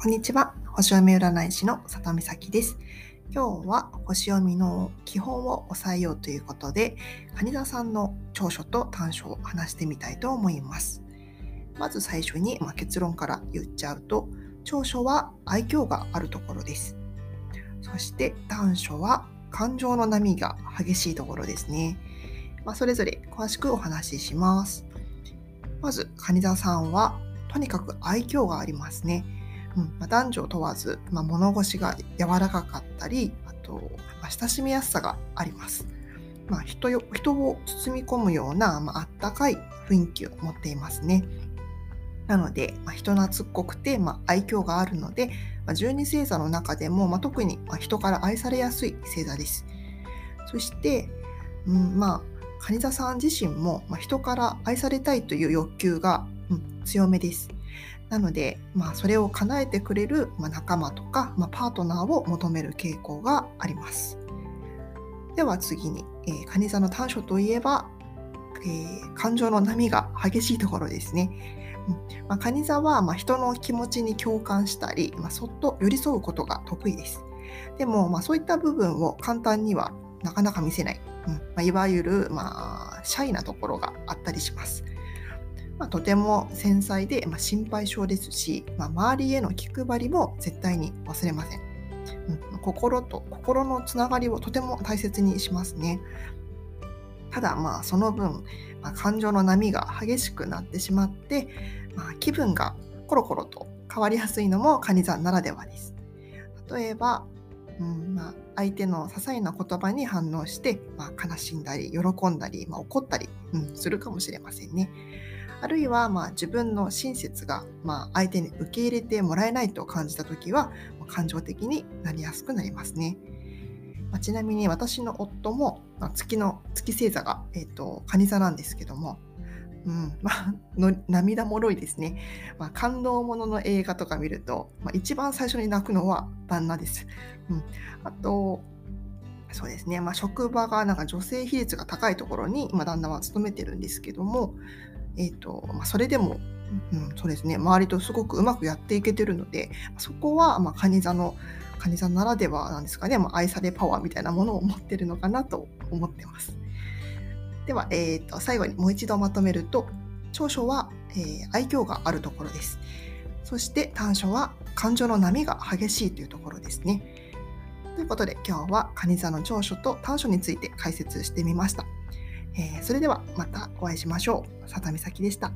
こんにちは。星読み占い師の里美咲です。今日は星読みの基本を押さえようということで、蟹座さんの長所と短所を話してみたいと思います。まず最初に、まあ、結論から言っちゃうと、長所は愛嬌があるところです。そして短所は感情の波が激しいところですね。まあ、それぞれ詳しくお話しします。まず、蟹座さんはとにかく愛嬌がありますね。うんまあ、男女問わず、まあ、物腰が柔らかかったり、あと、まあ、親しみやすさがあります。まあ、人よ人を包み込むような、まあったかい雰囲気を持っていますね。なので、まあ、人懐っこくて、まあ、愛嬌があるので、まあ、十二星座の中でも、まあ、特に人から愛されやすい星座です。そして、うん、まあ、蟹座さん自身も、まあ、人から愛されたいという欲求が、うん、強めです。なので、まあ、それを叶えてくれる、まあ、仲間とか、まあ、パートナーを求める傾向があります。では次に、えー、蟹座の短所といえば、えー、感情の波が激しいところですね。うんまあ、蟹座は、まあ、人の気持ちに共感したり、まあ、そっと寄り添うことが得意です。でも、まあ、そういった部分を簡単にはなかなか見せない、うんまあ、いわゆる、まあ、シャイなところがあったりします。まあ、とても繊細で、まあ、心配性ですし、まあ、周りへの気配りも絶対に忘れません。うん、心と心のつながりをとても大切にしますね。ただまあその分、まあ、感情の波が激しくなってしまって、まあ、気分がコロコロと変わりやすいのも蟹座ならではです。例えば、うんまあ、相手の些細な言葉に反応して、まあ、悲しんだり喜んだり、まあ、怒ったり、うん、するかもしれませんね。あるいはまあ自分の親切がまあ相手に受け入れてもらえないと感じた時は感情的になりやすくなりますね。まあ、ちなみに私の夫も、月の月星座が、えーと、蟹座なんですけども、うんまあ、の涙もろいですね、まあ、感動ものの映画とか見ると、まあ、一番最初に泣くのは旦那です。うん、あとそうですね、まあ、職場がなんか女性比率が高いところに今旦那は勤めてるんですけども、えーとまあ、それでも、うん、そうですね周りとすごくうまくやっていけてるのでそこは、まあ、蟹座の蟹座ならではなんですかね、まあ、愛されパワーみたいなものを持ってるのかなと思ってます。では、えーと、最後にもう一度まとめると長所は、えー、愛嬌があるところです。そして短所は感情の波が激しいというところですね。ということで今日は蟹座の長所と短所について解説してみました。えー、それではまたお会いしましょう。佐田美咲でした。